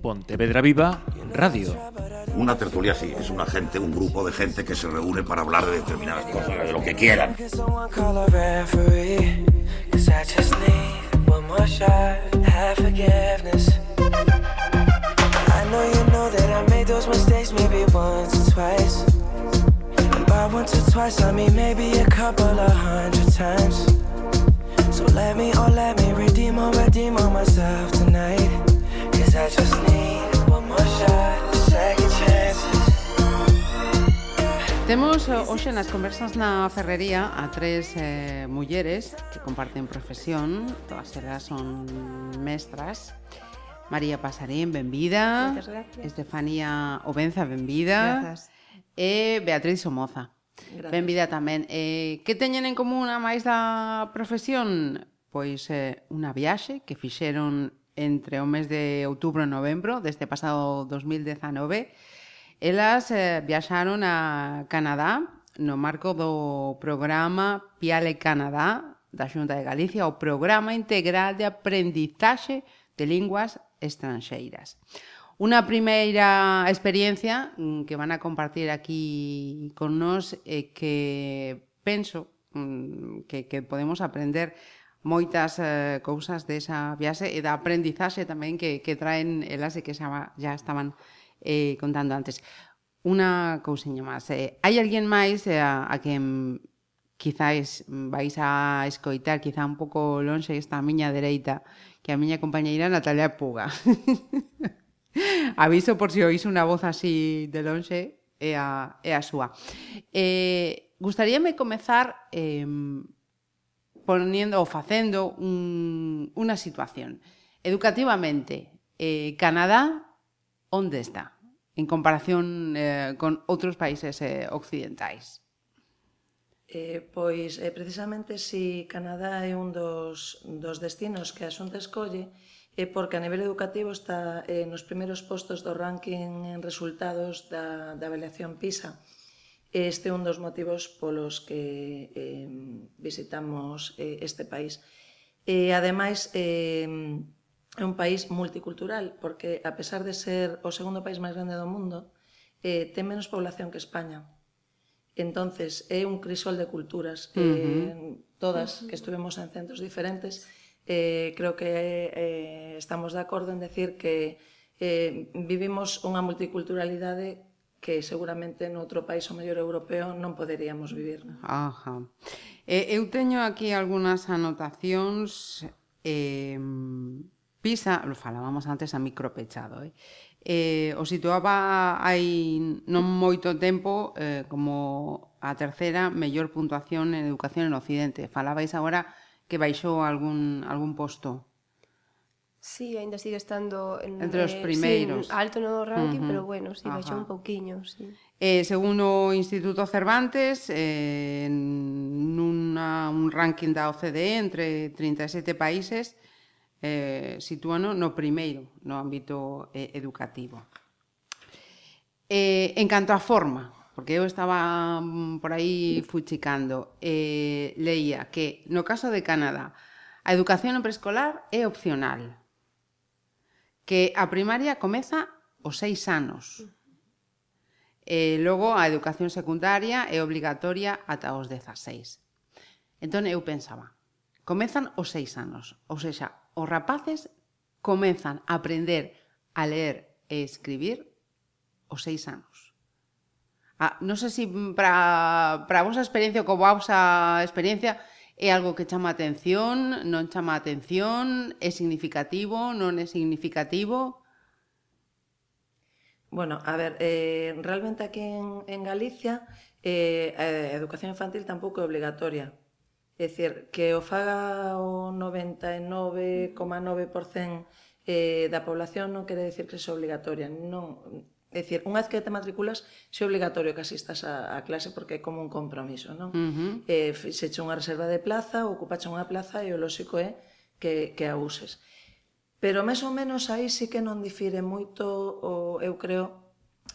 Pontevedra Viva Radio. Una tertulia sí, es una gente, un grupo de gente que se reúne para hablar de determinadas cosas, de lo que quieran. Once or twice, I mean maybe a couple of hundred times. So let me, oh let me redeem or redeem on myself tonight. Cause I just need one more shot, second chances. Temos eh, hoxe nas conversas na ferrería a tres eh, mulleres que comparten profesión, todas elas son mestras. María Pasarín, benvida. Moitas gracias. Estefanía Obenza, benvida. Grazas. E Beatriz Somoza. Gracias. Benvida tamén. Eh, que teñen en común a máis da profesión? Pois eh, unha viaxe que fixeron entre o mes de outubro e novembro deste pasado 2019. Elas eh, viaxaron a Canadá no marco do programa Piale Canadá da Xunta de Galicia, o programa integral de aprendizaxe de linguas estranxeiras. Unha primeira experiencia mm, que van a compartir aquí con nós é que penso mm, que, que podemos aprender moitas eh, cousas desa viaxe e da aprendizaxe tamén que, que traen elas e que xa, ya estaban eh, contando antes. Unha cousiña máis. Eh, hai alguén máis eh, a, a quen quizáis vais a escoitar quizá un pouco lonxe esta miña dereita, que a miña compañeira Natalia Puga. Aviso por si oís unha voz así de lonxe é a, é a súa. Eh, gustaríame comezar eh, ponendo ou facendo un, unha situación. Educativamente, eh, Canadá, onde está? En comparación eh, con outros países eh, occidentais. Eh, pois eh, precisamente si Canadá é un dos, dos destinos que a Xunta escolle é porque a nivel educativo está eh, nos primeiros postos do ranking en resultados da, da avaliación PISA. Este é un dos motivos polos que eh, visitamos eh, este país. E, ademais, eh, é un país multicultural, porque a pesar de ser o segundo país máis grande do mundo, eh, ten menos población que España. Entonces, é un crisol de culturas, uh -huh. eh, todas que estuvemos en centros diferentes, eh, creo que eh, estamos de acordo en decir que eh, vivimos unha multiculturalidade que seguramente noutro país o mellor europeo non poderíamos vivir. Non? Ajá. Eh, eu teño aquí algunhas anotacións eh, Pisa, lo falábamos antes a micropechado, eh? eh, o situaba hai non moito tempo eh, como a terceira mellor puntuación en educación en Occidente. Falabais agora que baixou algún, algún posto. Sí, ainda sigue estando en, entre os eh, primeiros. Sí, alto no ranking, uh -huh. pero bueno, sí, baixou Ajá. un pouquiño, sí. Eh, segundo o Instituto Cervantes, eh, nunha, un ranking da OCDE entre 37 países, eh, sitúano no primeiro, no ámbito eh, educativo. Eh, en canto á forma, porque eu estaba mm, por aí fuchicando, eh, leía que no caso de Canadá a educación preescolar é opcional, que a primaria comeza os seis anos, e logo a educación secundaria é obligatoria ata os 16. Entón eu pensaba, comezan os seis anos, ou seja, os rapaces comezan a aprender a ler e escribir os seis anos. Ah, non sei se para, para a vosa experiencia ou como a vosa experiencia é algo que chama atención, non chama atención, é significativo, non é significativo? Bueno, a ver, eh, realmente aquí en, en Galicia eh, a educación infantil tampouco é obligatoria, É dicir, que o faga o 99,9% eh, da población non quere decir que é obligatoria. Non, é dicir, unha vez que te matriculas, é obligatorio que asistas a, a clase porque é como un compromiso, non? Uh -huh. eh, fixeche unha reserva de plaza, ocupache unha plaza e o lóxico é que, que a uses. Pero máis ou menos aí sí que non difire moito, o, eu creo,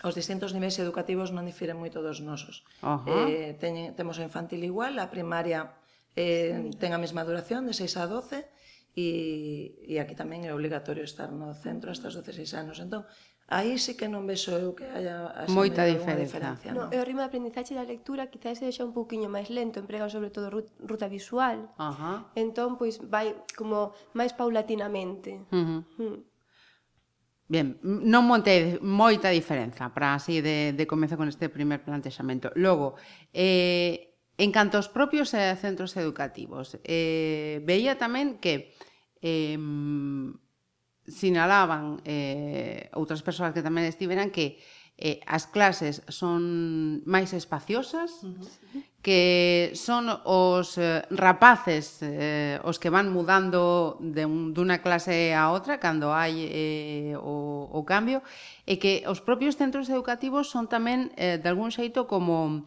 os distintos niveis educativos non difiren moito dos nosos. Uh -huh. eh, teñen, temos a infantil igual, a primaria Eh, ten a mesma duración de 6 a 12 e, e aquí tamén é obligatorio estar no centro hasta os 16 anos. Entón, aí sí que non vexo eu que haya moita diferenza. diferencia no, no. E o ritmo de aprendizaxe da lectura quizás se deixa un pouquiño máis lento, empregan sobre todo ruta visual. Ajá. Entón, pois vai como máis paulatinamente. Uh -huh. mm. Bien, non montei moita diferenza para así de, de comezo con este primer plantexamento. Logo, eh, En canto aos propios eh, centros educativos, eh, veía tamén que eh, sinalaban eh, outras persoas que tamén estiveran que eh, as clases son máis espaciosas, uh -huh. que son os eh, rapaces eh, os que van mudando de un, dunha clase a outra cando hai eh, o, o cambio, e que os propios centros educativos son tamén, eh, de algún xeito, como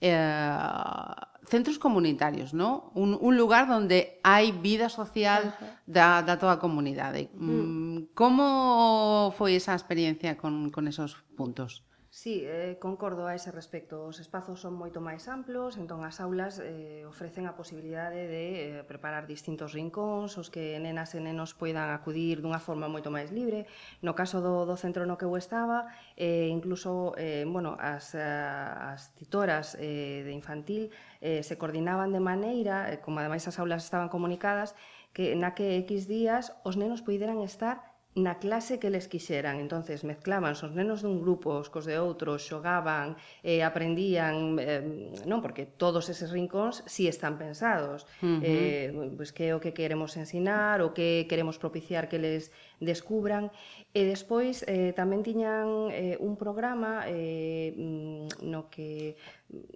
eh, centros comunitarios, ¿no? Un, un lugar donde hai vida social da, da toda a comunidade. Mm. Como foi esa experiencia con, con esos puntos? Sí, eh, concordo a ese respecto. Os espazos son moito máis amplos, entón as aulas eh, ofrecen a posibilidade de eh, preparar distintos rincóns, os que nenas e nenos poidan acudir dunha forma moito máis libre. No caso do, do centro no que eu estaba, eh, incluso eh, bueno, as, eh, as titoras eh, de infantil eh, se coordinaban de maneira, eh, como ademais as aulas estaban comunicadas, que na que X días os nenos poideran estar na clase que les quixeran. Entonces mezclaban os nenos dun grupo, os cos de outros, xogaban, eh, aprendían, eh, non porque todos eses rincóns si están pensados. Uh -huh. eh, pois pues, que é o que queremos ensinar, o que queremos propiciar que les descubran. E despois eh, tamén tiñan eh, un programa eh, mm, no que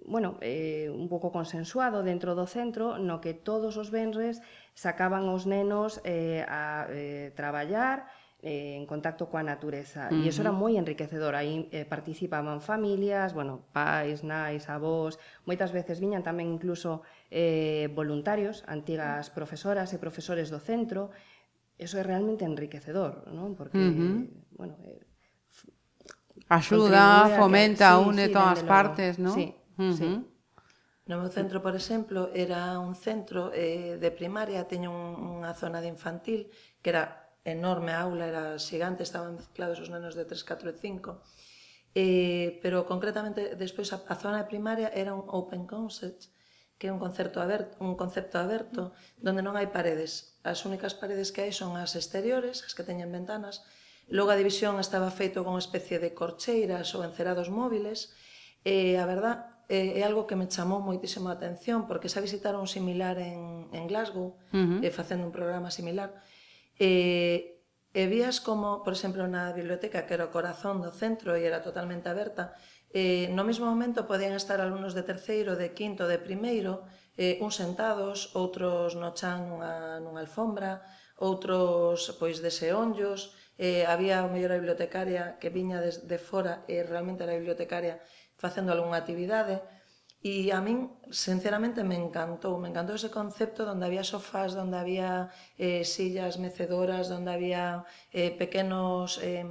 bueno, eh, un pouco consensuado dentro do centro, no que todos os venres sacaban os nenos eh, a eh, traballar, eh, en contacto coa natureza. Uh -huh. E iso era moi enriquecedor. Aí eh, participaban familias, bueno, pais, nais, avós, moitas veces viñan tamén incluso eh, voluntarios, antigas profesoras e profesores do centro. Eso é realmente enriquecedor, non? Porque, uh -huh. bueno... Eh, Axuda, fomenta, que, sí, une sí, todas as partes, non? Sí, uh -huh. sí. No meu centro, por exemplo, era un centro eh, de primaria, teño un, unha zona de infantil que era enorme a aula, era xigante, estaban mezclados os nenos de 3, 4 e 5. Eh, pero concretamente despois a, a zona de primaria era un open concept, que é un concerto aberto, un concepto aberto donde non hai paredes. As únicas paredes que hai son as exteriores, as que teñen ventanas. Logo a división estaba feito con especie de corcheiras ou encerados móviles e a verdad é, é algo que me chamou moitísimo a atención porque xa visitaron un similar en, en Glasgow uh -huh. eh, facendo un programa similar E, e vías como, por exemplo, na biblioteca que era o corazón do centro e era totalmente aberta, eh, no mesmo momento podían estar alumnos de terceiro, de quinto, de primeiro, eh, uns sentados, outros no chan nunha, nunha alfombra, outros pois de seonllos, eh, había a mellor bibliotecaria que viña de, de fora e eh, realmente era bibliotecaria facendo algunha actividade, E a min, sinceramente, me encantou. Me encantou ese concepto donde había sofás, donde había eh, sillas mecedoras, donde había eh, pequenos... Eh,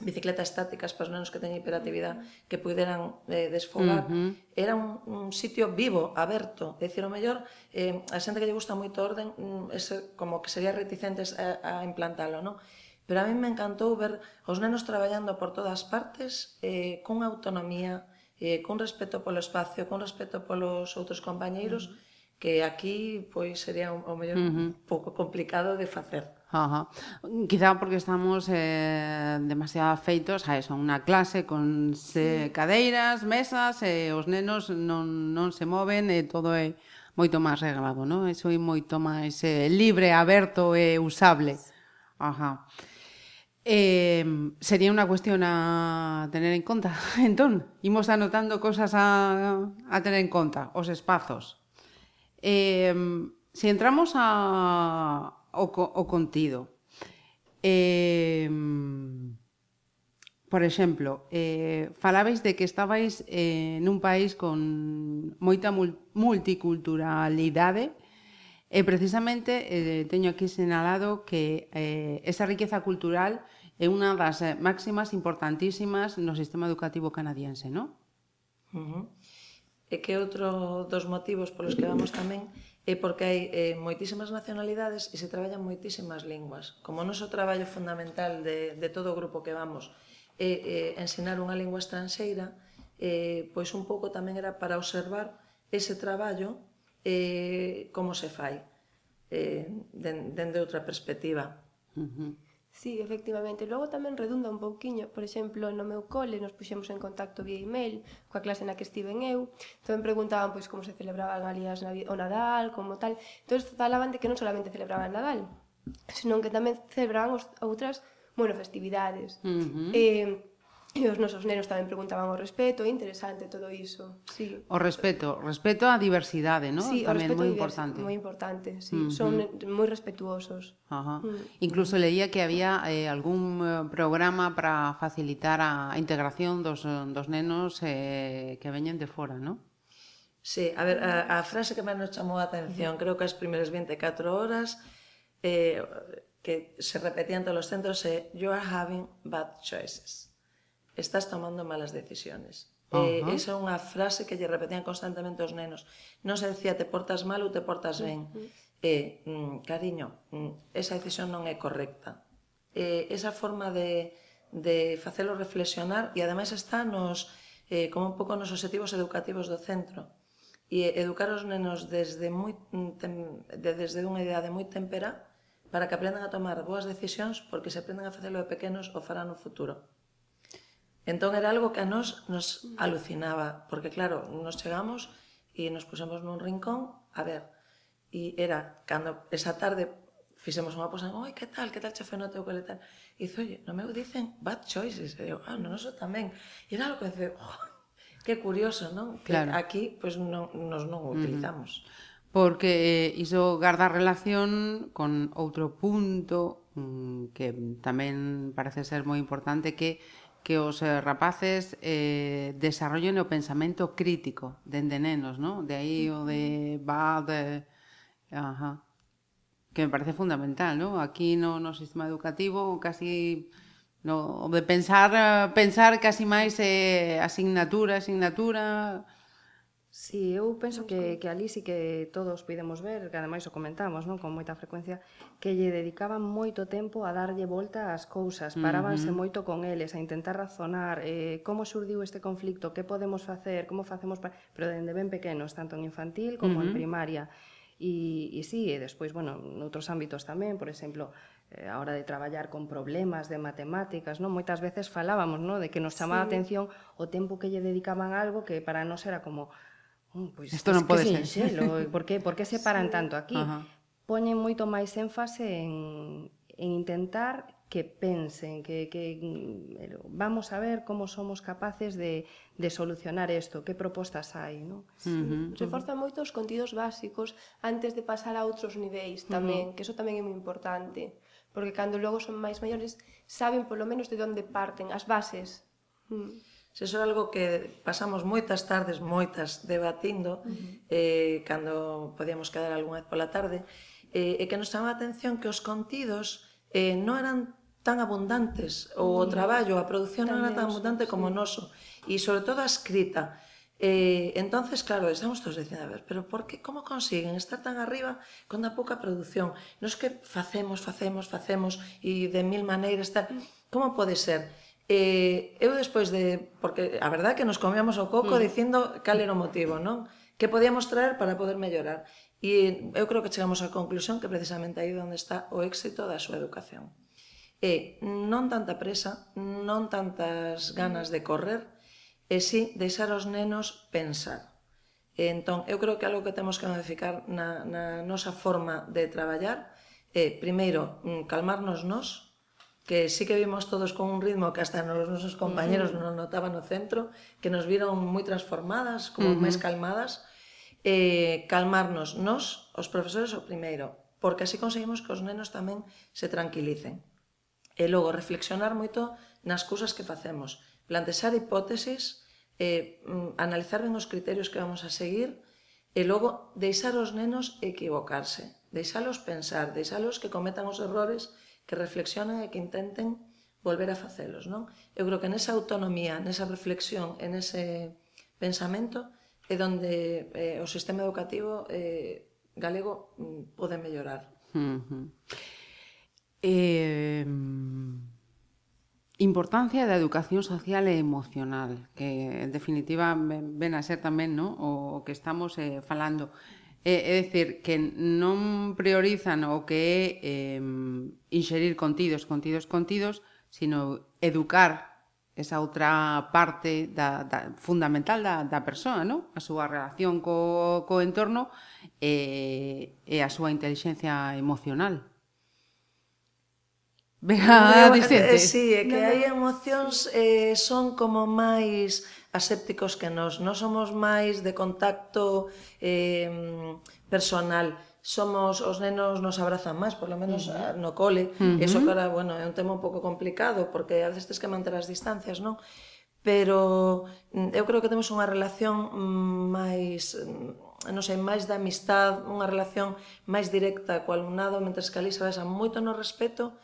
bicicletas estáticas para os nenos que teñen hiperactividade que puderan eh, desfogar. Uh -huh. Era un, un sitio vivo, aberto. É dicir, o mellor, eh, a xente que lle gusta moito orden, mm, ese, como que sería reticentes a, a implantalo, non? Pero a mí me encantou ver os nenos traballando por todas partes eh, con autonomía, eh, con respeto polo espacio, con respeto polos outros compañeiros, uh -huh que aquí pois sería o mellor uh -huh. pouco complicado de facer. Ajá. Quizá porque estamos eh, demasiado afeitos a eso, unha clase con se, sí. cadeiras, mesas, e eh, os nenos non, non se moven e eh, todo é moito máis reglado, non? Eso é moito máis eh, libre, aberto e usable. Ajá. Eh, sería unha cuestión a tener en conta. Entón, imos anotando cosas a, a tener en conta, os espazos. Eh, se entramos a, o, o contido, eh, por exemplo, eh, falabais de que estabais eh, nun país con moita multiculturalidade E precisamente eh, teño aquí señalado que eh, esa riqueza cultural é unha das eh, máximas importantísimas no sistema educativo canadiense, non? Uh -huh. E que outro dos motivos polos que vamos tamén é porque hai eh, moitísimas nacionalidades e se traballan moitísimas linguas. Como o noso traballo fundamental de, de todo o grupo que vamos é eh, ensinar unha lingua estranxeira, eh, pois un pouco tamén era para observar ese traballo eh, como se fai eh, den, dende outra perspectiva. Uh -huh. Sí, efectivamente. Logo tamén redunda un pouquiño. Por exemplo, no meu cole nos puxemos en contacto vía email coa clase na que estiven eu. Tamén preguntaban pois como se celebraban alías o Nadal, como tal. Entón falaban de que non solamente celebraban Nadal, senón que tamén celebraban os, outras, bueno, festividades. Uh -huh. Eh, E os nosos nenos tamén preguntaban o respeto, interesante todo iso. Sí. O respeto, respeto á diversidade, non? Sí, tamén moi importante. Moi importante, sí. Uh -huh. Son moi respetuosos. Ajá. Uh -huh. Incluso leía que había eh, algún eh, programa para facilitar a integración dos, dos nenos eh, que veñen de fora, non? Sí, a ver, a, a frase que máis nos chamou a atención, creo que as primeiras 24 horas eh, que se repetían todos os centros é eh, you are having bad choices estás tomando malas decisiones. Uh -huh. eh, esa é unha frase que lle repetían constantemente os nenos. Non se decía te portas mal ou te portas ben. Uh -huh. Eh, mm, cariño, mm, esa decisión non é correcta. Eh, esa forma de, de facelo reflexionar e ademais está nos eh, como un pouco nos objetivos educativos do centro e educar os nenos desde moi mm, tem, de, desde unha idade moi tempera para que aprendan a tomar boas decisións porque se aprenden a facelo de pequenos o farán no futuro. Entón era algo que a nós nos mm. alucinaba, porque claro, nos chegamos e nos pusemos nun rincón a ver. E era, cando esa tarde fixemos unha posa, oi, que tal, que tal che foi no teu cole tal? E dixo, "Oye, no meu dicen bad choices. E eu, ah, no noso tamén. E era algo que dice, oh, que curioso, non? Que claro. aquí, pois, pues, non, nos non o utilizamos. Porque eh, iso garda relación con outro punto mm, que tamén parece ser moi importante que que os eh, rapaces eh, desarrollen o pensamento crítico dende nenos, non? De aí o de bad... de... Ajá. Que me parece fundamental, non? Aquí no, no sistema educativo casi... No, o de pensar, eh, pensar casi máis eh, asignatura, asignatura, Sí, eu penso que, que ali sí que todos podemos ver, que ademais o comentamos non con moita frecuencia, que lle dedicaban moito tempo a darlle volta ás cousas, parábanse uh -huh. moito con eles, a intentar razonar eh, como surdiu este conflicto, que podemos facer, como facemos, para... pero dende ben pequenos, tanto en infantil como uh -huh. en primaria. E, e sí, e despois, bueno, noutros ámbitos tamén, por exemplo, eh, a hora de traballar con problemas de matemáticas, non? Moitas veces falábamos, non? De que nos chamaba sí. a atención o tempo que lle dedicaban a algo que para nós era como Oh, pois Isto non pode ser. Sinxelo, ¿eh? por que, por que se paran sí. tanto aquí? Ajá. Poñen moito máis énfase en, en intentar que pensen, que, que vamos a ver como somos capaces de, de solucionar isto, que propostas hai, non? Sí. Uh -huh. Reforza moito os contidos básicos antes de pasar a outros niveis tamén, uh -huh. que eso tamén é moi importante, porque cando logo son máis maiores saben polo menos de onde parten, as bases. Uh -huh. Se iso é algo que pasamos moitas tardes, moitas, debatindo, uh -huh. eh, cando podíamos quedar algunha vez pola tarde, eh, e que nos chamaba a atención que os contidos eh, non eran tan abundantes, ou o traballo, a produción non era tan abundante como o noso, e sobre todo a escrita. Eh, entonces, claro, estamos todos dicindo, a ver, pero por que, como consiguen estar tan arriba con tan pouca produción? Nos que facemos, facemos, facemos, e de mil maneiras tal. Como pode ser? Eh, eu despois de... Porque a verdad que nos comíamos o coco mm. dicindo cal era o motivo, non? Que podíamos traer para poder mellorar. E eu creo que chegamos á conclusión que precisamente aí onde está o éxito da súa educación. E non tanta presa, non tantas ganas de correr, e sí deixar os nenos pensar. E entón, eu creo que algo que temos que modificar na, na nosa forma de traballar é, primeiro, mm, calmarnos nós, que sí que vimos todos con un ritmo que hasta nos, nosos compañeros uh -huh. non notaban no centro, que nos viron moi transformadas, como uh -huh. máis calmadas, eh, calmarnos nos, os profesores, o primeiro, porque así conseguimos que os nenos tamén se tranquilicen. E logo, reflexionar moito nas cousas que facemos, plantexar hipóteses, eh, mm, analizar ben os criterios que vamos a seguir, e logo deixar os nenos equivocarse, deixalos pensar, deixalos que cometan os errores, que reflexionen e que intenten volver a facelos, non? Eu creo que nesa autonomía, nesa reflexión, en ese pensamento é onde eh, o sistema educativo eh, galego mm, pode mellorar. Uh -huh. eh, importancia da educación social e emocional, que en definitiva ven a ser tamén, non? O que estamos eh, falando. Eh, É, é dicir, que non priorizan o que é eh, inxerir contidos, contidos, contidos, sino educar esa outra parte da, da, fundamental da, da persoa, no? a súa relación co, co entorno e, e a súa inteligencia emocional. Verá, dicente. Eh, sí, é que hai emocións eh, son como máis asépticos que nós. Nós somos máis de contacto eh, personal, somos os nenos nos abrazan máis, por lo menos uh -huh. no cole. Uh -huh. Eso para, bueno, é un tema un pouco complicado porque a veces tens que manter as distancias, non? Pero mm, eu creo que temos unha relación mm, máis mm, non sei, máis de amistad, unha relación máis directa co alumnado, mentre que ali se basa moito no respeto,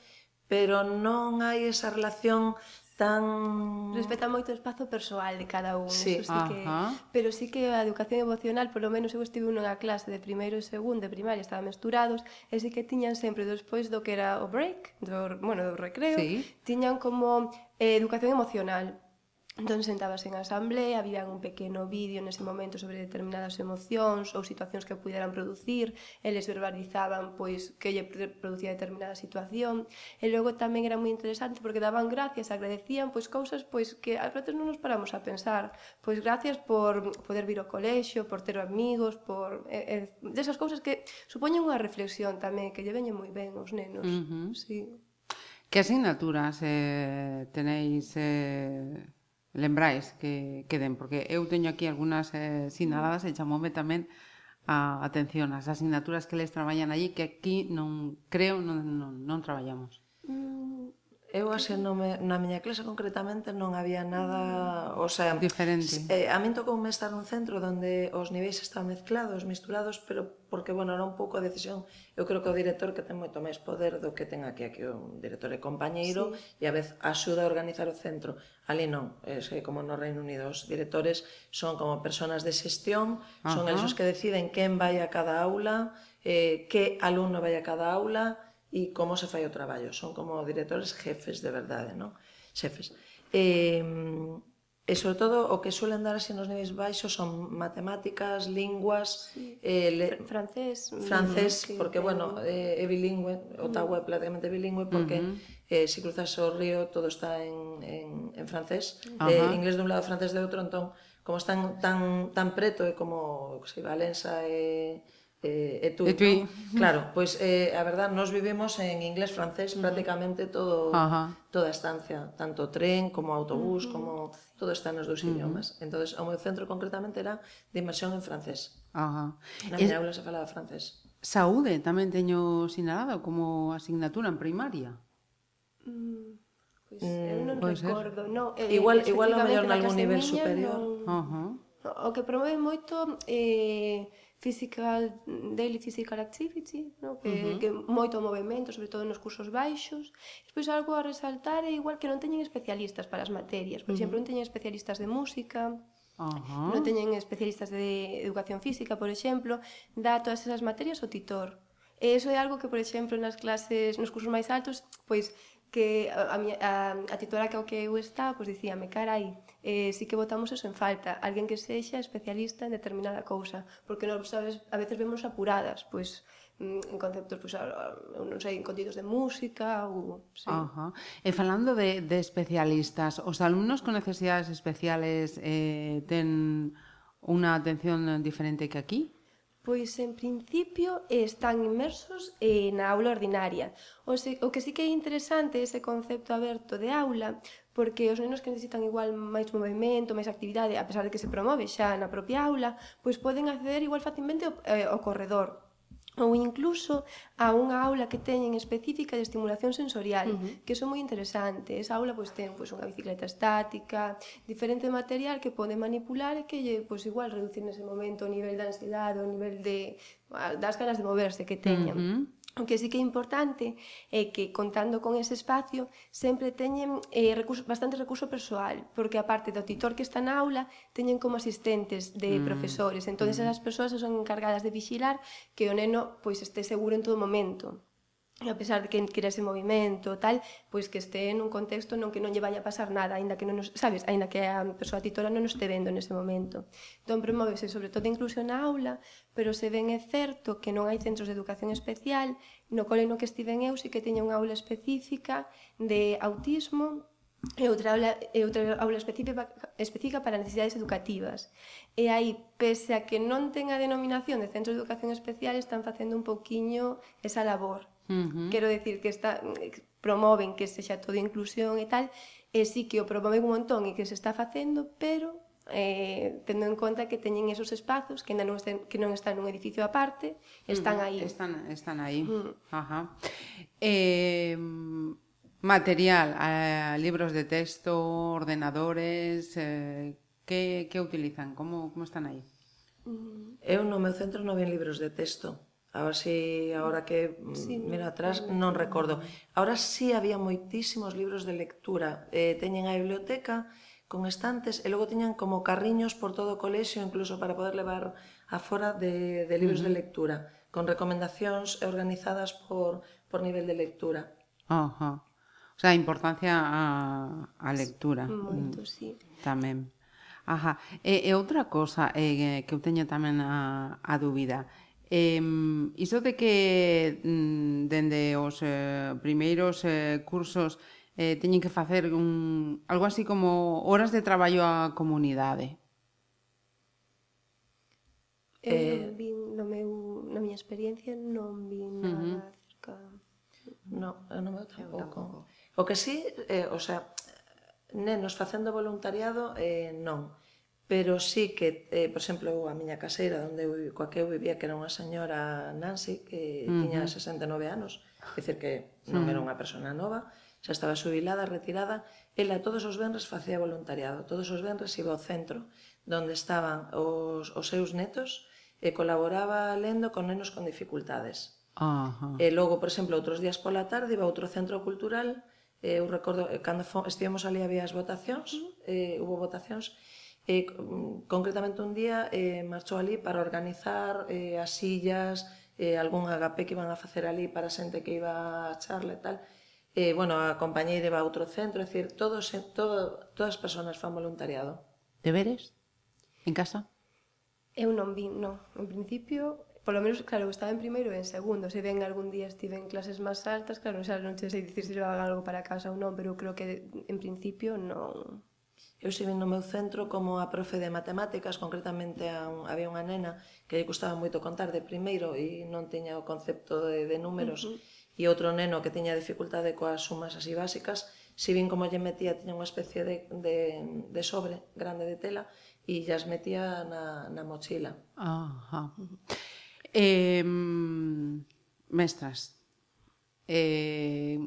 pero non hai esa relación tan... Respeta moito o espazo persoal de cada un, sí. Eso sí que... Pero sí que a educación emocional, polo menos eu estive nunha clase de primeiro e segundo de primaria, estaban mesturados, e sí que tiñan sempre, despois do que era o break, do, bueno, do recreo, sí. tiñan como eh, educación emocional, Entón sentabase en asamblea, había un pequeno vídeo nese momento sobre determinadas emocións ou situacións que puderan producir, eles verbalizaban pois que lle producía determinada situación, e logo tamén era moi interesante porque daban gracias, agradecían pois cousas pois que ás veces non nos paramos a pensar, pois gracias por poder vir ao colexio, por ter amigos, por eh, eh, desas cousas que supoñen unha reflexión tamén que lle veñen moi ben aos nenos. Uh -huh. Sí. Que asignaturas eh, tenéis eh, lembráis que, que den, porque eu teño aquí algunhas eh, sinaladas e chamoume tamén a atención as asignaturas que les traballan allí que aquí non creo non, non, non traballamos. Mm. Eu así no me, na miña clase concretamente non había nada, o sea, diferente. Eh, a min tocoume estar nun centro onde os niveis están mezclados, misturados, pero porque bueno, era un pouco a decisión. Eu creo que o director que ten moito máis poder do que ten aquí aquí o director e compañeiro sí. e a vez axuda a organizar o centro. Ali non, é que como no Reino Unido os directores son como personas de xestión, son eles os que deciden quen vai a cada aula, eh, que alumno vai a cada aula, e como se fai o traballo. Son como directores jefes de verdade, non? Xefes. E, e sobre todo o que suelen dar así nos niveis baixos son matemáticas, linguas, sí. eh, le... francés, francés, sí, porque sí, bueno, eh, é bilingüe, Ottawa é prácticamente bilingüe porque uh -huh eh, se cruzas o río todo está en, en, en francés, Ajá. eh, inglés de un lado, francés de outro, entón, como están tan, tan preto, e eh, como, se Valença e... Eh, eh, e tú, e tú. ¿no? claro, pois pues, eh, a verdad nos vivimos en inglés francés mm. prácticamente todo Ajá. toda a estancia, tanto tren como autobús, uh -huh. como todo está nos dous uh mm-hmm. -huh. idiomas. Entonces, o meu centro concretamente era de inmersión en francés. Ajá. Na miña es... aula se falaba francés. Saúde tamén teño sinalado como asignatura en primaria. Mm, pois pues, eu mm, non recordo, no, eh, igual igual a mellor nalgún nivel superior. Non... Uh -huh. O que promove moito eh physical, daily physical activity, no? que, uh -huh. que moito movimento, sobre todo nos cursos baixos. Despois algo a resaltar é igual que non teñen especialistas para as materias. Por uh -huh. exemplo, non teñen especialistas de música, uh -huh. non teñen especialistas de educación física, por exemplo, dá todas esas materias o titor. E iso é algo que, por exemplo, nas clases, nos cursos máis altos, pois que a, a, a, a titora que o que eu está, pois dicíame, carai, eh, sí que votamos eso en falta, alguén que sexa especialista en determinada cousa, porque nos sabes, a veces vemos apuradas, pois en conceptos, pois, non sei, en contidos de música ou... Sí. Ajá. E falando de, de especialistas, os alumnos con necesidades especiales eh, ten unha atención diferente que aquí? Pois, en principio, están inmersos eh, na aula ordinaria. O, se, o que sí que é interesante ese concepto aberto de aula, porque os nenos que necesitan igual máis movimento, máis actividade, a pesar de que se promove xa na propia aula, pois poden acceder igual facilmente ao, eh, ao corredor, ou incluso a unha aula que teñen específica de estimulación sensorial, uh -huh. que son moi interesante. Esa aula pois ten pois unha bicicleta estática, diferente material que pode manipular e que lle pois igual reducir nese momento o nivel de ansiedade, o nivel de das ganas de moverse que teñan. Uh -huh. O que sí que é importante é que, contando con ese espacio, sempre teñen eh, recurso, bastante recurso persoal, porque aparte do titor que está na aula, teñen como asistentes de mm. profesores. Entón, mm. esas persoas son encargadas de vigilar que o neno pois este seguro en todo momento a pesar de que quere ese movimento, tal, pois que este nun contexto non que non lle vaya a pasar nada, aínda que non nos, sabes, aínda que a persoa titora non nos este vendo nese momento. Entón promóvese sobre todo a inclusión na aula, pero se ven é certo que non hai centros de educación especial, no cole no que estiven eu si que teña unha aula específica de autismo, e outra aula, e outra aula específica, específica para necesidades educativas. E aí, pese a que non ten a denominación de centro de educación especial, están facendo un pouquiño esa labor Uh -huh. Quero decir que está promoven que sexa todo inclusión e tal, e sí que o promoven un montón e que se está facendo, pero eh, tendo en conta que teñen esos espazos que non estén, que non están nun edificio aparte, están aí. Están, están aí. Mm. Ajá. Eh, material, eh, libros de texto, ordenadores, eh, que, que utilizan? Como, como están aí? Eu no meu centro non ven libros de texto. A ver si agora que mm, sí, miro atrás non recordo. Ahora sí había moitísimos libros de lectura. Eh, teñen a biblioteca con estantes e logo tiñan como carriños por todo o colexio, incluso para poder levar afora de, de libros uh -huh. de lectura, con recomendacións organizadas por, por nivel de lectura. Ajá. O sea, importancia a, a lectura. Moito, mm, sí. Tamén. Ajá. E, e outra cosa eh, que eu teño tamén a, a dúbida Eh, iso de que mm, dende os eh, primeiros eh, cursos eh, teñen que facer un, algo así como horas de traballo á comunidade. Eu eh, non vin, no meu, na miña experiencia non vin nada uh -huh. acerca... No, eu non meu tampouco. O que sí, eh, o sea, nenos facendo voluntariado, eh, non pero sí que, eh, por exemplo, a miña caseira onde eu, coa que eu vivía, que era unha señora Nancy, que uh -huh. tiña 69 anos, é dicir que non uh -huh. era unha persona nova, xa estaba subilada, retirada, ela todos os venres facía voluntariado, todos os venres iba ao centro, donde estaban os, os seus netos, e colaboraba lendo con nenos con dificultades. Uh -huh. E logo, por exemplo, outros días pola tarde iba a outro centro cultural, eh, eu recordo, eh, cando estivemos ali había as votacións, uh -huh. eh, hubo votacións, eh, concretamente un día eh, marchou ali para organizar eh, as sillas, eh, algún agape que iban a facer ali para xente que iba a charla e tal. Eh, bueno, a compañeira iba a outro centro, é dicir, todos, todo, todas as persoas fan voluntariado. Deberes? En casa? Eu non vin, non. En principio, polo menos, claro, estaba en primeiro e en segundo. Se ven algún día estive en clases máis altas, claro, xa non sei dicir se levaba algo para casa ou non, pero creo que en principio non Eu estive no meu centro como a profe de matemáticas, concretamente a un, había unha nena que lle custaba moito contar de primeiro e non tiña o concepto de, de números uh -huh. e outro neno que tiña dificultade coas sumas así básicas, se vin como lle metía, tiña unha especie de, de, de sobre grande de tela e llas metía na, na mochila. Ajá. Eh, mestras, eh,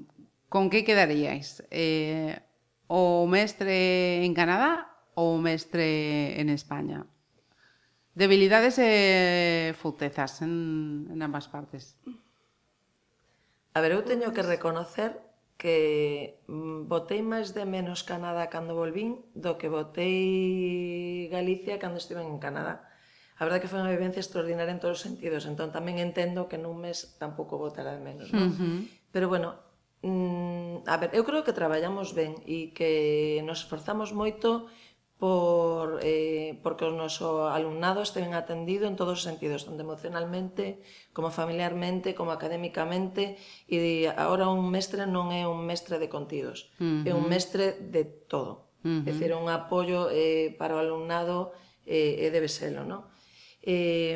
con que quedaríais? Eh, o mestre en Canadá ou mestre en España. Debilidades e fortezas en, en ambas partes. A ver, eu teño que reconocer que mm, botei máis de menos Canadá cando volvín do que botei Galicia cando estive en Canadá. A verdade que foi unha vivencia extraordinaria en todos os sentidos, entón tamén entendo que nun mes tampouco botara de menos. Uh -huh. Pero bueno, Mm, a ver, eu creo que traballamos ben e que nos esforzamos moito por eh, porque o noso alumnado esteven atendido en todos os sentidos, tanto emocionalmente, como familiarmente, como académicamente, e agora un mestre non é un mestre de contidos, uh -huh. é un mestre de todo. Uh -huh. É dicir, un apoio eh, para o alumnado eh, e debe serlo, non? Eh,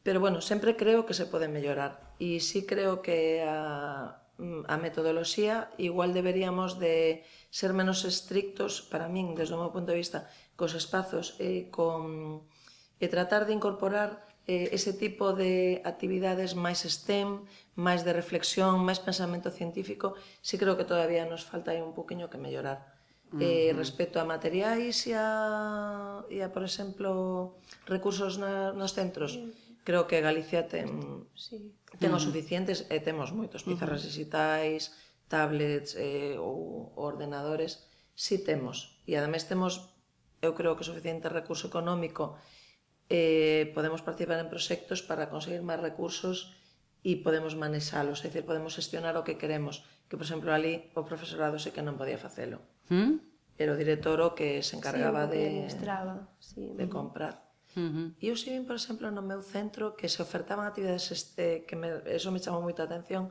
pero bueno, sempre creo que se pode mellorar, e sí creo que a Mm, a metodoloxía, igual deberíamos de ser menos estrictos, para min, desde o meu punto de vista, cos espazos e con e tratar de incorporar eh, ese tipo de actividades máis STEM, máis de reflexión, máis pensamento científico, si creo que todavía nos falta aí un poquinho que mellorar. Uh -huh. Eh, respecto a materiais e a, e a por exemplo, recursos na, nos centros, uh -huh creo que Galicia ten sí. ten os mm. suficientes e temos moitos pizarras digitais, tablets eh, ou, ordenadores, si temos. E ademais temos, eu creo que suficiente recurso económico eh, podemos participar en proxectos para conseguir máis recursos e podemos manexalos, é dicir, podemos gestionar o que queremos, que, por exemplo, ali o profesorado sei que non podía facelo. ¿Mm? Era o director o que se encargaba sí, de, sí. de comprar. Uh -huh. E eu estive, por exemplo, no meu centro que se ofertaban actividades este, que me, eso me chamou moita atención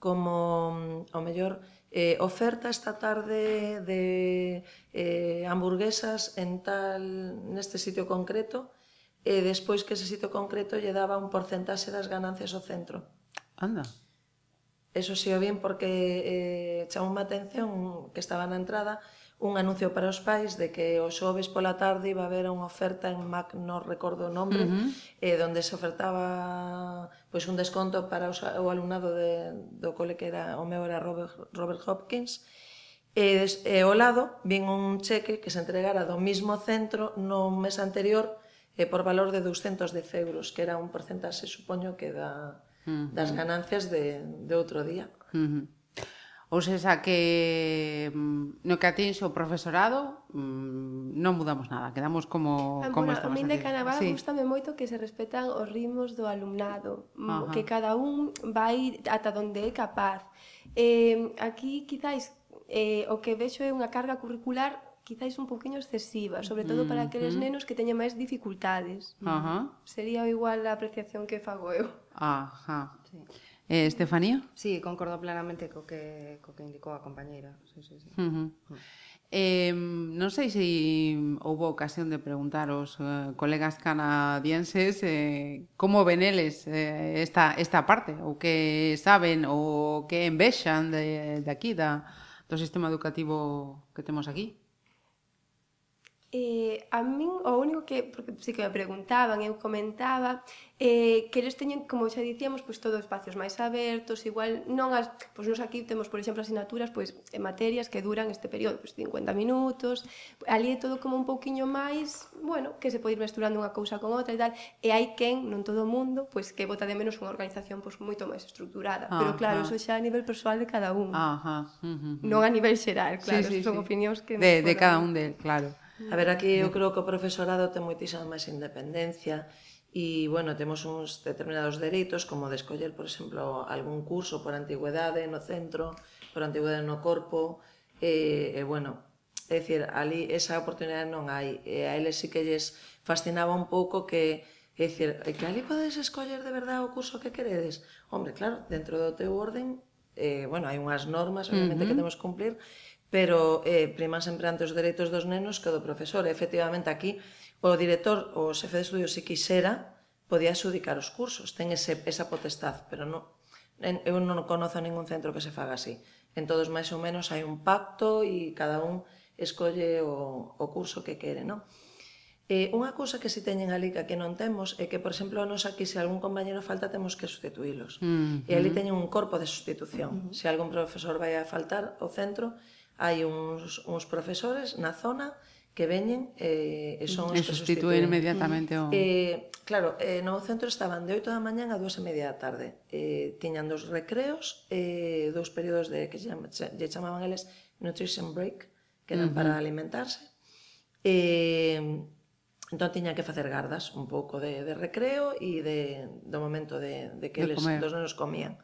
como, ao mellor, eh, oferta esta tarde de eh, hamburguesas en tal, neste sitio concreto, e despois que ese sitio concreto lle daba un porcentaxe das ganancias ao centro. Anda. Eso si o bien porque eh, chamou má atención que estaba na entrada, un anuncio para os pais de que o xoves pola tarde iba a haber unha oferta en Mac, non recordo o nombre, uh -huh. eh, donde se ofertaba pois un desconto para os, o alumnado de, do cole que era o meu era Robert, Robert Hopkins, e, e ao lado vin un cheque que se entregara do mismo centro no mes anterior eh, por valor de 210 euros, que era un porcentaxe, supoño, que da, uh -huh. das ganancias de, de outro día. Uh -huh. Ou seja que mm, no que atinxe o profesorado mm, non mudamos nada, quedamos como, ah, como bueno, estamos. A min de Canaval sí. gustame moito que se respetan os ritmos do alumnado, mm, Ajá. que cada un vai ata onde é capaz. Eh, aquí quizáis eh, o que vexo é unha carga curricular quizáis un poquinho excesiva, sobre todo para aqueles nenos que teñen máis dificultades. Ajá. Sería igual a apreciación que fago eu. Ajá. Sí. Eh, Estefanía? Sí, concordo plenamente co que, co que indicou a compañeira. Sí, sí, sí. Uh -huh. Eh, non sei se houve ocasión de preguntar aos eh, colegas canadienses eh, como ven eles eh, esta, esta parte, ou que saben, ou que envexan de, de aquí, da, do sistema educativo que temos aquí eh, a min o único que, porque sí que me preguntaban, eu comentaba, eh, que eles teñen, como xa dicíamos, pois todos espacios máis abertos, igual non as, pois nos aquí temos, por exemplo, asignaturas, pois en materias que duran este período, pois 50 minutos, ali é todo como un pouquiño máis, bueno, que se pode ir mesturando unha cousa con outra e tal, e hai quen, non todo o mundo, pois que bota de menos unha organización pois moito máis estructurada, ah, pero claro, ah. eso xa a nivel persoal de cada un. Ajá. Ah, ah, uh, -huh. Non a nivel xeral, claro, sí, sí, son sí. opinións que de, de cada un del, claro. A ver, aquí eu mm. creo que o profesorado ten moitísima máis independencia e, bueno, temos uns determinados dereitos, como de escoller, por exemplo, algún curso por antigüedade no centro, por antigüedade no corpo, e, e bueno, é dicir, ali esa oportunidade non hai. E a eles sí que lles fascinaba un pouco que É dicir, que ali podes escoller de verdade o curso que queredes. Hombre, claro, dentro do teu orden, eh, bueno, hai unhas normas, obviamente, uh -huh. que temos que cumplir, pero eh, priman sempre ante os dereitos dos nenos que do profesor. E, efectivamente, aquí o director o xefe de estudio, se quixera podía adxudicar os cursos, ten ese, esa potestad, pero non, en, eu non conozo ningún centro que se faga así. En todos máis ou menos hai un pacto e cada un escolle o, o curso que quere, non? Eh, unha cousa que si teñen ali que non temos é que, por exemplo, nos aquí se algún compañero falta temos que sustituílos. Mm -hmm. E ali teñen un corpo de sustitución. Mm -hmm. Se algún profesor vai a faltar ao centro, hai uns, uns profesores na zona que veñen eh, e son os e que sustituen inmediatamente o... Eh, claro, eh, no centro estaban de 8 da mañan a 2 e media da tarde. Eh, tiñan dos recreos, eh, dous períodos de que lle chamaban eles nutrition break, que eran uh -huh. para alimentarse. Eh, entón tiñan que facer gardas un pouco de, de recreo e de, do momento de, de que de eles, comer. dos nenos comían.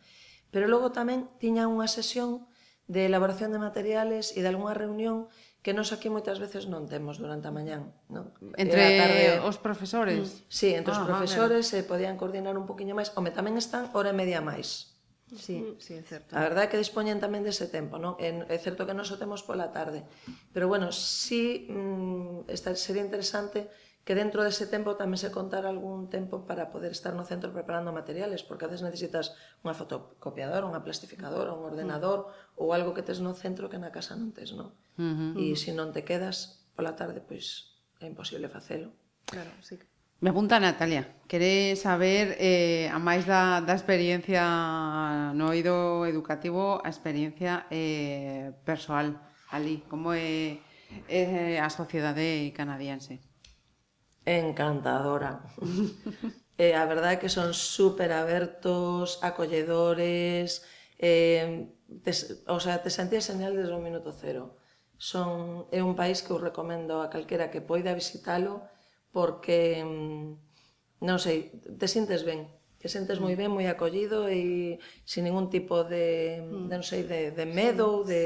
Pero logo tamén tiñan unha sesión de elaboración de materiales e de algunha reunión que nos aquí moitas veces non temos durante a mañán. Non? Entre tarde... os profesores? Mm, sí, entre ah, os profesores se podían coordinar un poquinho máis. Home, tamén están hora e media máis. Sí, sí, é certo. A verdade é que dispoñen tamén dese tempo, non? É certo que non o temos pola tarde. Pero bueno, sí, mm, esta, sería interesante que dentro dese tempo tamén se contar algún tempo para poder estar no centro preparando materiales, porque a veces necesitas unha fotocopiadora, unha plastificadora, un ordenador ou algo que tes no centro que na casa non tes, non? Uh -huh. E se non te quedas pola tarde, pois é imposible facelo. Claro, sí Me apunta Natalia, quere saber, eh, a máis da, da experiencia no oído educativo, a experiencia eh, persoal ali, como é, é a sociedade canadiense? encantadora. eh, a verdade é que son super abertos, acolledores, eh, te, o sea, te sentías señal desde o minuto cero. Son, é un país que eu recomendo a calquera que poida visitalo porque, mm, non sei, te sintes ben, te sentes moi ben, moi acollido e sin ningún tipo de, de non sei, de, de medo sí. de,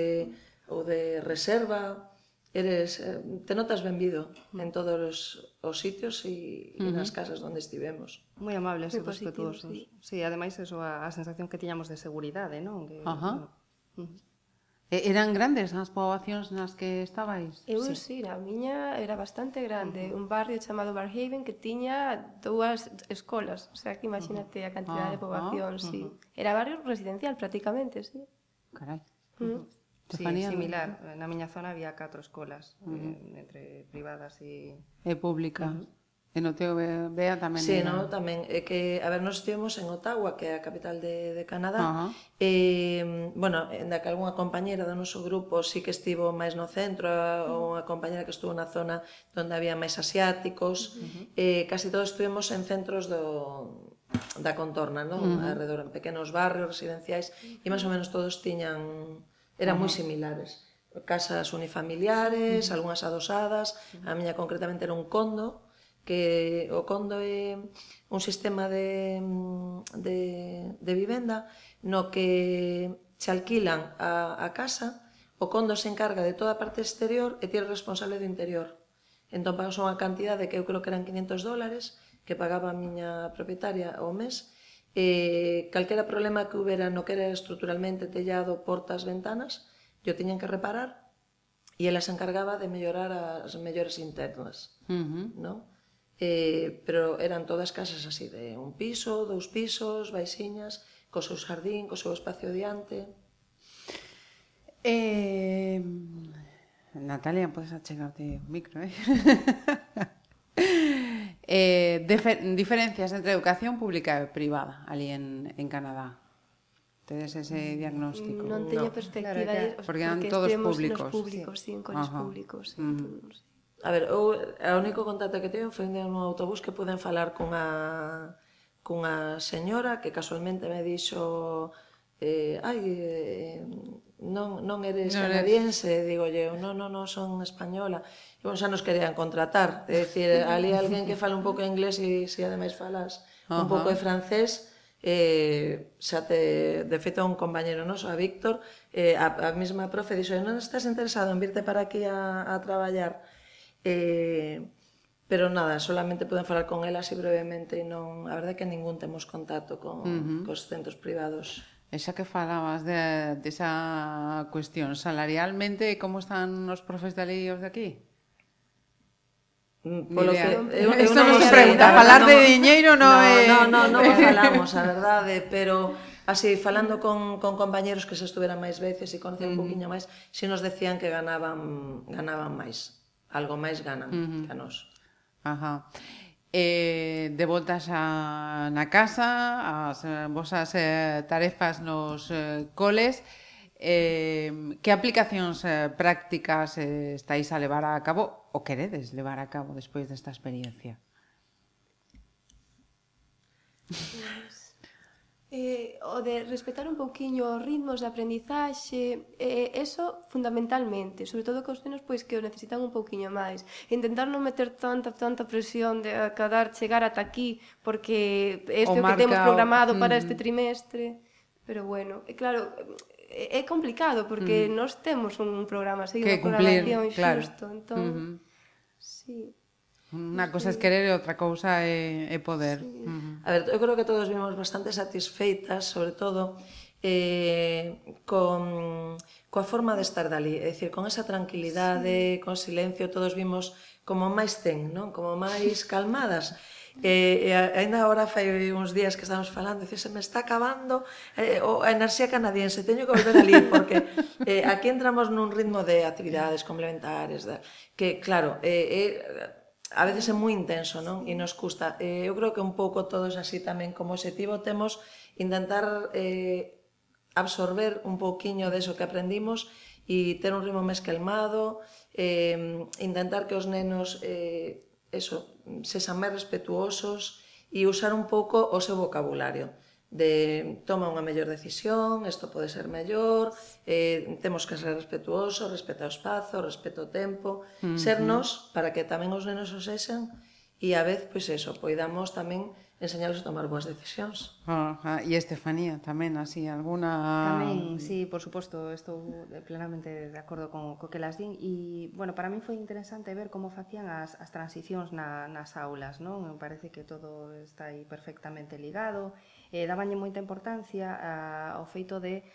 ou de reserva. Eres, eh, te notas benvido en todos os os sitios e, uh -huh. e nas casas onde estivemos. Moi amables e respetuosos. Sí. sí, ademais eso a, a sensación que tiñamos de seguridade, non? Que, Ajá. Uh -huh. Eran grandes as poboacións nas que estabais? Eu sí, sí a miña era bastante grande, uh -huh. un barrio chamado Barhaven que tiña dúas escolas, o sea, que imagínate a cantidad uh -huh. de ah, ah, poboación, uh -huh. sí. Era barrio residencial prácticamente, sí. Carai. Uh -huh. Estefanía, sí, similar. No? Na miña zona había catro escolas, uh -huh. eh, entre privadas e... E pública. Uh -huh. E no teu Bea tamén Sí, era... no, tamén é que a ver, nós estivemos en Ottawa, que é a capital de de Canadá. Uh -huh. E bueno, ainda que algunha compañeira do noso grupo sí que estivo máis no centro, uh -huh. unha compañeira que estuvo na zona onde había máis asiáticos, uh -huh. eh casi todos estivemos en centros do da contorna, non? Uh -huh. Arredor en pequenos barrios residenciais e máis ou menos todos tiñan Eran moi similares. Casas unifamiliares, uh -huh. algunhas adosadas, uh -huh. a miña concretamente era un condo, que o condo é un sistema de, mm, de, de vivenda no que se alquilan a, a casa, o condo se encarga de toda a parte exterior e ti responsable do interior. Entón pagas unha cantidade que eu creo que eran 500 dólares que pagaba a miña propietaria ao mes eh, calquera problema que houbera no que era estruturalmente tellado, portas, ventanas, yo tiñan que reparar e ela se encargaba de mellorar as mellores internas, uh -huh. no? Eh, pero eran todas casas así de un piso, dous pisos, baixiñas, co seu xardín, co seu espacio diante. Eh, Natalia, podes achegarte o micro, eh? Eh, diferencias entre educación pública e privada ali en, en Canadá. Tedes ese mm, diagnóstico? Non teño no. perspectiva claro, de, os, porque, eran todos públicos. públicos, sí, sí en coles Ajá. públicos. Mm. Todos. A ver, o, o único contacto que teño foi un autobús que puden falar cunha cunha señora que casualmente me dixo eh, ai, eh, non, non eres non canadiense, eres. digo eu, non, non, non, son española. E bon, xa nos querían contratar, é dicir, ali alguén que fala un pouco inglés e se ademais falas uh -huh. un pouco de francés, eh, xa te, de feito un compañero noso, a Víctor, eh, a, a mesma profe dixo, non estás interesado en virte para aquí a, a traballar? Eh, pero nada, solamente poden falar con ela así brevemente e non, a verdade é que ningún temos contacto con, uh -huh. cos centros privados. E xa que falabas de, de esa cuestión, salarialmente, como están os profes de ali e os de aquí? Mm, polo que, eu, eu Esto non se pregunta, falar no, de diñeiro non no, é... Non, non, non no falamos, a verdade, pero así, falando con, con compañeros que se estuveran máis veces e conocen uh -huh. un poquinho máis, se nos decían que ganaban ganaban máis, algo máis ganan uh -huh. que a nos. Ajá eh, de voltas a, na casa, as vosas eh, tarefas nos eh, coles, eh, que aplicacións eh, prácticas eh, estáis a levar a cabo ou queredes levar a cabo despois desta experiencia? Pois, eh, o de respetar un pouquiño os ritmos de aprendizaxe, eh, eso fundamentalmente, sobre todo cos nenos pois que o necesitan un pouquiño máis. Intentar non meter tanta tanta presión de acadar chegar ata aquí porque este o, o que temos programado o... para mm. este trimestre. Pero bueno, e claro, é complicado porque mm. nós temos un programa seguido que cumplir, con claro. xusto, entón. Mm -hmm. Sí. Unha cosa é querer e outra cousa é, é poder. Sí. Uh -huh. A ver, eu creo que todos vimos bastante satisfeitas, sobre todo, eh, con, coa forma de estar dali, é dicir, con esa tranquilidade, sí. con silencio, todos vimos como máis ten, non? como máis calmadas. E, e ainda agora fai uns días que estamos falando, dice, se me está acabando eh, o, a enerxía canadiense, teño que volver ali, porque eh, aquí entramos nun ritmo de actividades complementares, da, que claro, eh, eh, a veces é moi intenso, non? E nos custa. Eh, eu creo que un pouco todos así tamén como objetivo temos intentar eh, absorber un pouquiño deso que aprendimos e ter un ritmo máis calmado, eh, intentar que os nenos eh, eso, sexan máis respetuosos e usar un pouco o seu vocabulario de toma unha mellor decisión, isto pode ser mellor, eh, temos que ser respetuosos, respetar o espazo, respeto o tempo, uh -huh. sernos para que tamén os nenos os sexan e a vez, pois eso, poidamos tamén enseñarlos a tomar boas decisións. Ah, ah, e Estefanía tamén, así, alguna... Tamén, sí, por suposto, estou plenamente de acordo con co que las din e, bueno, para mí foi interesante ver como facían as, as transicións na, nas aulas, non? Me parece que todo está aí perfectamente ligado eh, dabanlle moita importancia a, ao feito de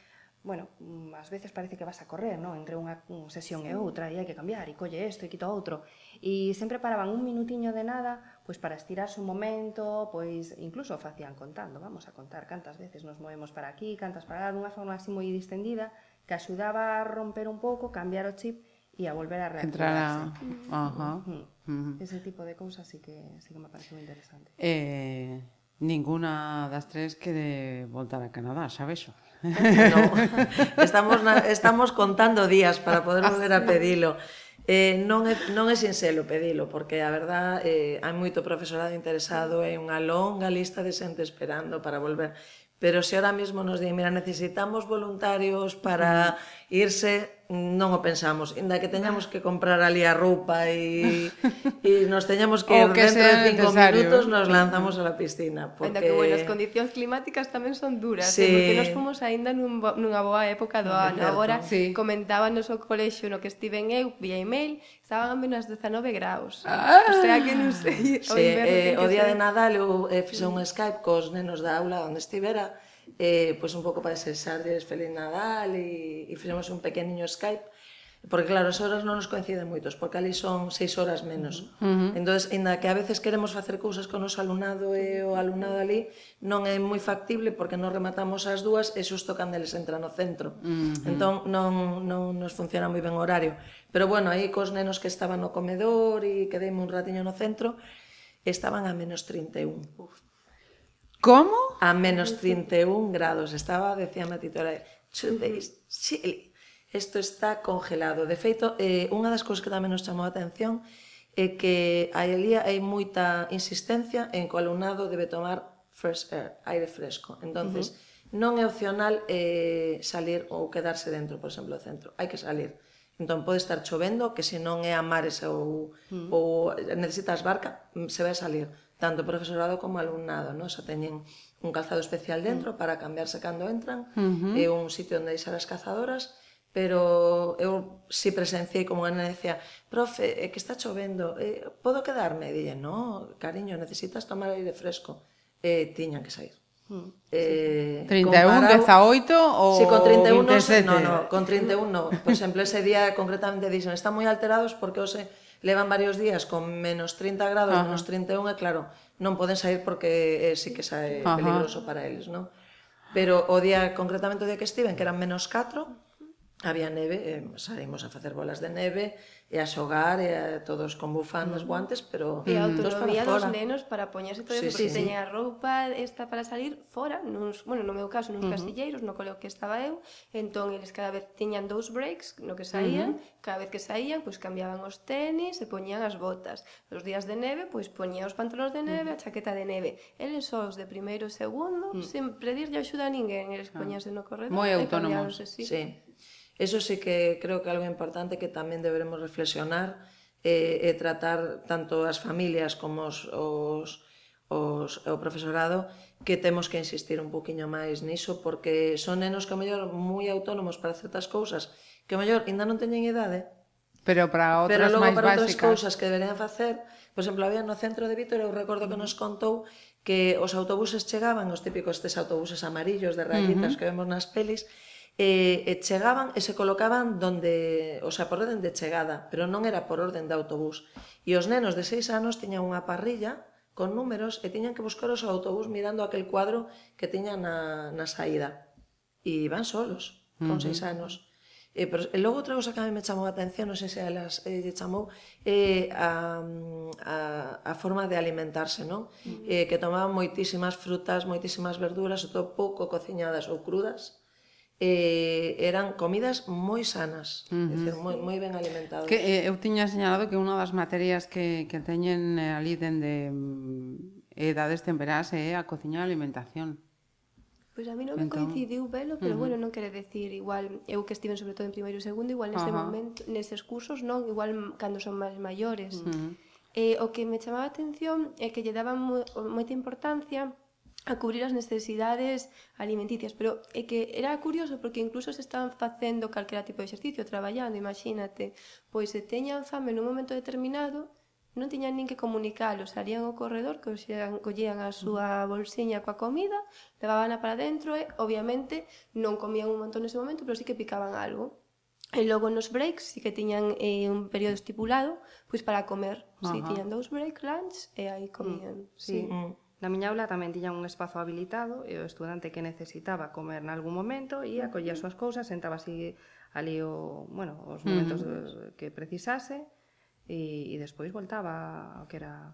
bueno, mm, ás veces parece que vas a correr, non? Entre unha sesión sí. e outra, e hai que cambiar, e colle isto, e quito outro e sempre paraban un minutiño de nada pois para estirarse un momento, pois incluso facían contando, vamos a contar cantas veces nos movemos para aquí, cantas para lá, dunha forma así moi distendida, que axudaba a romper un pouco, cambiar o chip e a volver a reactivarse. Entrar a... Ajá. Uh -huh. Uh -huh. Ese tipo de cousas sí que, sí que me parece moi interesante. Eh, ninguna das tres quere voltar a Canadá, sabes xo? No, estamos, na, estamos contando días para poder volver a pedilo. Eh, non, é, non é sinxelo pedilo, porque a verdad eh, hai moito profesorado interesado e unha longa lista de xente esperando para volver. Pero se ahora mismo nos di, mira, necesitamos voluntarios para irse, non o pensamos, inda que teñamos ah. que comprar ali a roupa e, e nos teñamos que, que dentro de cinco necesario. minutos nos lanzamos a la piscina. Porque... Ainda que, bueno, as condicións climáticas tamén son duras, eh, sí. eh, porque nos fomos aínda nun, nunha boa época do ah, ano. Agora sí. comentaban no colexio no que estiven eu, vía email, estaban a menos 19 graus. Ah, o sea que non sei. Sí, o, eh, o día de Nadal eu eh, fixe un Skype cos nenos da aula onde estivera, eh, pois un pouco para desexarles Feliz Nadal e, e fixemos un pequeniño Skype, porque claro, as horas non nos coinciden moitos, porque ali son seis horas menos. Uh -huh. Entón, ainda que a veces queremos facer cousas con o noso alumnado e o alumnado ali, non é moi factible porque non rematamos as dúas e xusto cando eles entran no centro. Uh -huh. Entón, non, non nos funciona moi ben o horario. Pero bueno, aí cos nenos que estaban no comedor e quedeime un ratiño no centro, estaban a menos 31. Uf Como? A menos 31 grados. Estaba, decía a titora, chuveis, Isto está congelado. De feito, eh, unha das cousas que tamén nos chamou a atención é que aí ali hai moita insistencia en que o alumnado debe tomar fresh air, aire fresco. Entonces, uh -huh. non é opcional eh, salir ou quedarse dentro, por exemplo, do centro. Hai que salir. Entón pode estar chovendo, que se non é a mares ou, mm. ou necesitas barca, mm, se vai salir tanto profesorado como alumnado, non? Xa teñen un calzado especial dentro para cambiarse cando entran, uh -huh. e un sitio onde deixar as cazadoras, pero eu si presenciei como unha nena decía, profe, é que está chovendo, eh, podo quedarme? E dille, no, cariño, necesitas tomar aire fresco. E eh, tiñan que sair. Mm, eh, 31, comparado... 18 ou sí, con 31, 27? No, no, con 31 no. Por exemplo, ese día concretamente dixen, están moi alterados porque hoxe levan varios días con menos 30 grados, Ajá. menos 31, e claro, non poden sair porque eh, sí que sae Ajá. peligroso para eles, non? Pero o día, concretamente o día que estiven, que eran menos 4, había neve, eh, saímos a facer bolas de neve e a xogar e a, todos con bufandas, mm. guantes, pero e a autonomía dos nenos para poñerse todo sí, porque sí, sí. a roupa esta para salir fora, nuns, bueno, no meu caso, nuns uh -huh. castilleiros, no coleo que estaba eu, entón eles cada vez tiñan dous breaks no que saían, uh -huh. cada vez que saían, pois pues, cambiaban os tenis e poñían as botas. Os días de neve, pois pues, poñían os pantalóns de neve, uh -huh. a chaqueta de neve. Eles só os de primeiro e segundo, uh -huh. sen pedirlle axuda a ninguén, eles ah. poñanse no corredor. Moi autónomos, sí. sí. Eso sí que creo que é algo importante que tamén deberemos reflexionar e, e tratar tanto as familias como os, os, os, o profesorado que temos que insistir un poquinho máis niso porque son nenos que ao mellor moi autónomos para certas cousas que ao mellor ainda non teñen idade pero para outras pero logo máis para básicas. outras cousas que deberían facer por exemplo, había no centro de Vítor eu recordo que nos contou que os autobuses chegaban os típicos estes autobuses amarillos de rayitas uh -huh. que vemos nas pelis e, e chegaban e se colocaban donde, o sea, por orden de chegada, pero non era por orden de autobús. E os nenos de seis anos tiñan unha parrilla con números e tiñan que buscar os autobús mirando aquel cuadro que tiñan na, na saída. E iban solos, con uh -huh. seis anos. E, pero, e logo outra cosa que a mí me chamou a atención, non sei se elas eh, lle chamou, é eh, a, a, a forma de alimentarse, non? Uh -huh. eh, que tomaban moitísimas frutas, moitísimas verduras, todo pouco cociñadas ou crudas, eh, eran comidas moi sanas, uh -huh. decir, moi, moi ben alimentadas. Que, eh, eu tiña señalado que unha das materias que, que teñen eh, ali dende mm, edades temperás é eh, a cociña e a alimentación. Pois pues a mí non entón... me coincidiu velo, pero uh -huh. bueno, non quere decir igual eu que estiven sobre todo en primeiro e segundo, igual nese uh -huh. momento, neses cursos, non, igual cando son máis maiores. Uh -huh. eh, o que me chamaba a atención é que lle daban mo moita importancia a cubrir as necesidades alimenticias, pero é que era curioso porque incluso se están facendo calquera tipo de exercicio, traballando, imagínate, pois se teñan fame nun momento determinado, non tiñan nin que comunicalo, salían ao corredor, que collían, collían a súa bolsiña coa comida, levaban para dentro e, obviamente, non comían un montón nese momento, pero sí que picaban algo. E logo nos breaks sí que tiñan eh, un período estipulado pois para comer. Si sí, tiñan dous break lunch e aí comían. Mm. Sí. sí. Mm. Na miña aula tamén tiñan un espazo habilitado e o estudante que necesitaba comer nalgún momento e acollía as súas cousas, sentaba así ali o, bueno, os momentos uh -huh. que precisase e, e despois voltaba ao que era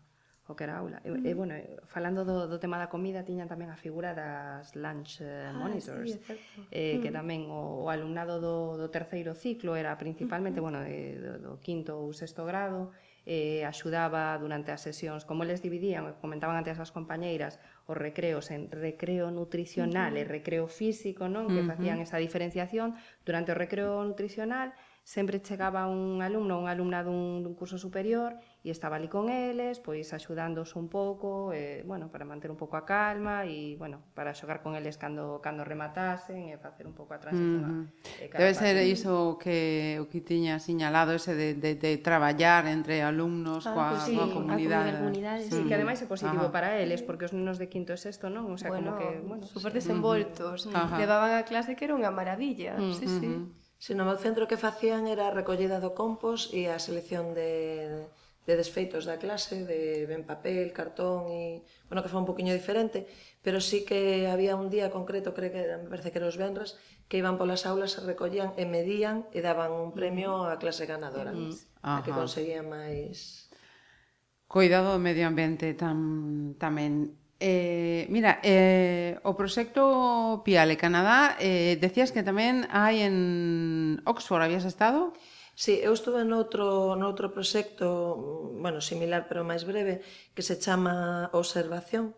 o que era a aula. E, e bueno, falando do, do tema da comida, tiñan tamén a figura das lunch eh, ah, monitors, sí, eh, que tamén o, o alumnado do, do terceiro ciclo era principalmente, bueno, de, do, do quinto ou sexto grado, eh, axudaba durante as sesións, como eles dividían, comentaban antes as compañeiras, os recreos en recreo nutricional uh -huh. e recreo físico, non? Que facían esa diferenciación. Durante o recreo nutricional sempre chegaba un alumno ou unha alumna dun, dun curso superior e estaba ali con eles, pois axudándoos un pouco, eh, bueno, para manter un pouco a calma e, bueno, para xogar con eles cando cando rematasen e facer un pouco a transición. Mm -hmm. a, Debe ser ser iso que o que tiña señalado ese de, de, de traballar entre alumnos ah, coa, pues sí, coa comunidade. A comunidade sí. sí, que ademais é positivo Ajá. para eles porque os nenos de quinto e sexto non, o sea, bueno, como que, bueno, super desenvoltos, mm -hmm. levaban a clase que era unha maravilla. Mm -hmm. Sí, sí. Mm -hmm. Senón, o centro que facían era a recollida do compost e a selección de, de de desfeitos da clase, de ben papel, cartón e, bueno, que foi un poquinho diferente, pero sí que había un día concreto, creo que me parece que eros venres, que iban polas aulas, se recollían e medían e daban un premio á clase ganadora, mm. a que conseguía máis Cuidado do medio ambiente tam, tamén Eh, mira, eh, o proxecto Piale Canadá, eh, decías que tamén hai en Oxford, habías estado? Sí. Sí, eu estuve noutro, noutro proxecto, bueno, similar pero máis breve, que se chama Observación,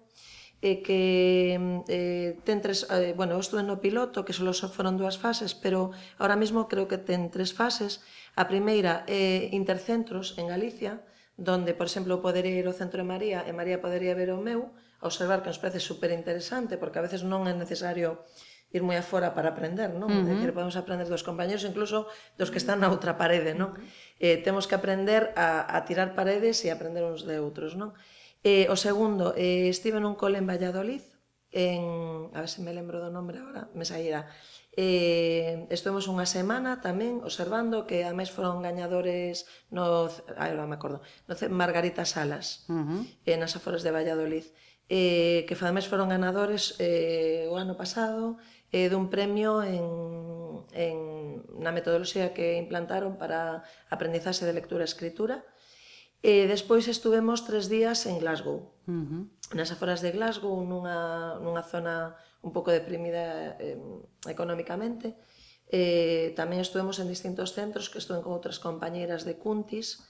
e que eh, ten tres, eh, bueno, eu estuve no piloto, que solo foron dúas fases, pero ahora mesmo creo que ten tres fases. A primeira é eh, intercentros en Galicia, donde, por exemplo, podería ir ao centro de María e María podería ver o meu, observar que nos parece super interesante, porque a veces non é necesario ir moi afora para aprender, non? Uh -huh. Decir, podemos aprender dos compañeros, incluso dos que están na outra parede, non? Uh -huh. Eh, temos que aprender a, a tirar paredes e aprender uns de outros, non? Eh, o segundo, eh, estive nun cole en Valladolid, en, a ver se me lembro do nome agora, me saíra. Eh, estuvemos unha semana tamén observando que ademais foron gañadores no, agora me acordo, no Margarita Salas, uh -huh. eh, nas aforas de Valladolid, eh, que ademais foron ganadores eh, o ano pasado, eh, dun premio en, en, na metodoloxía que implantaron para aprendizaxe de lectura e escritura. E despois estuvemos tres días en Glasgow. Uh -huh. Nas aforas de Glasgow, nunha, nunha zona un pouco deprimida eh, económicamente. Eh, tamén estuvemos en distintos centros, que estuve con outras compañeiras de Cuntis,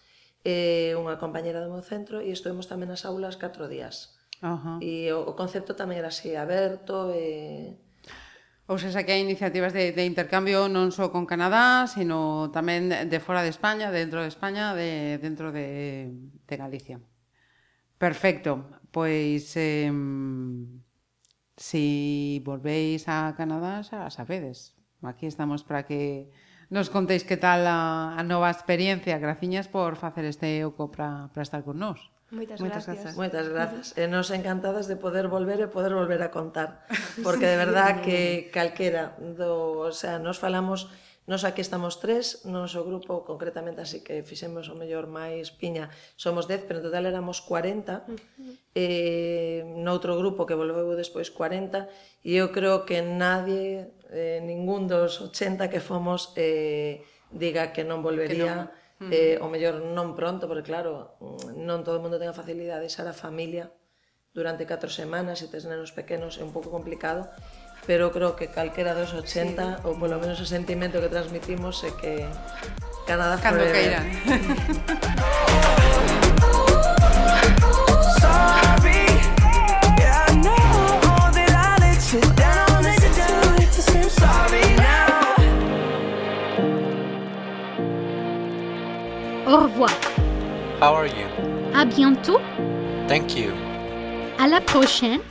eh, unha compañeira do meu centro, e estuvemos tamén nas aulas catro días. Uh -huh. E o, o concepto tamén era así, aberto, e... Eh, Ou seja, que hai iniciativas de, de intercambio non só con Canadá, sino tamén de fora de España, dentro de España, de, dentro de, de Galicia. Perfecto. Pois, eh, si volvéis a Canadá, xa sabedes. Aquí estamos para que nos contéis que tal a, a nova experiencia. Graciñas por facer este oco para estar con nós. Moitas, Moitas gracias. gracias. Moitas grazas. E nos encantadas de poder volver e poder volver a contar, porque de verdad que calquera do, o sea, nos falamos Nos aquí estamos tres, nos o grupo concretamente, así que fixemos o mellor máis piña, somos 10, pero en total éramos 40, eh, noutro grupo que volveu despois 40, e eu creo que nadie, eh, ningún dos 80 que fomos, eh, diga que non volvería. Que non -huh. eh, o mellor non pronto, porque claro, non todo o mundo ten a facilidade de xar a familia durante 4 semanas e tes nenos pequenos é un pouco complicado, pero creo que calquera dos 80, sí. ou polo menos o sentimento que transmitimos é que Canadá Cando forever. queiran. Au revoir. How are you? À bientôt. Thank you. À la prochaine.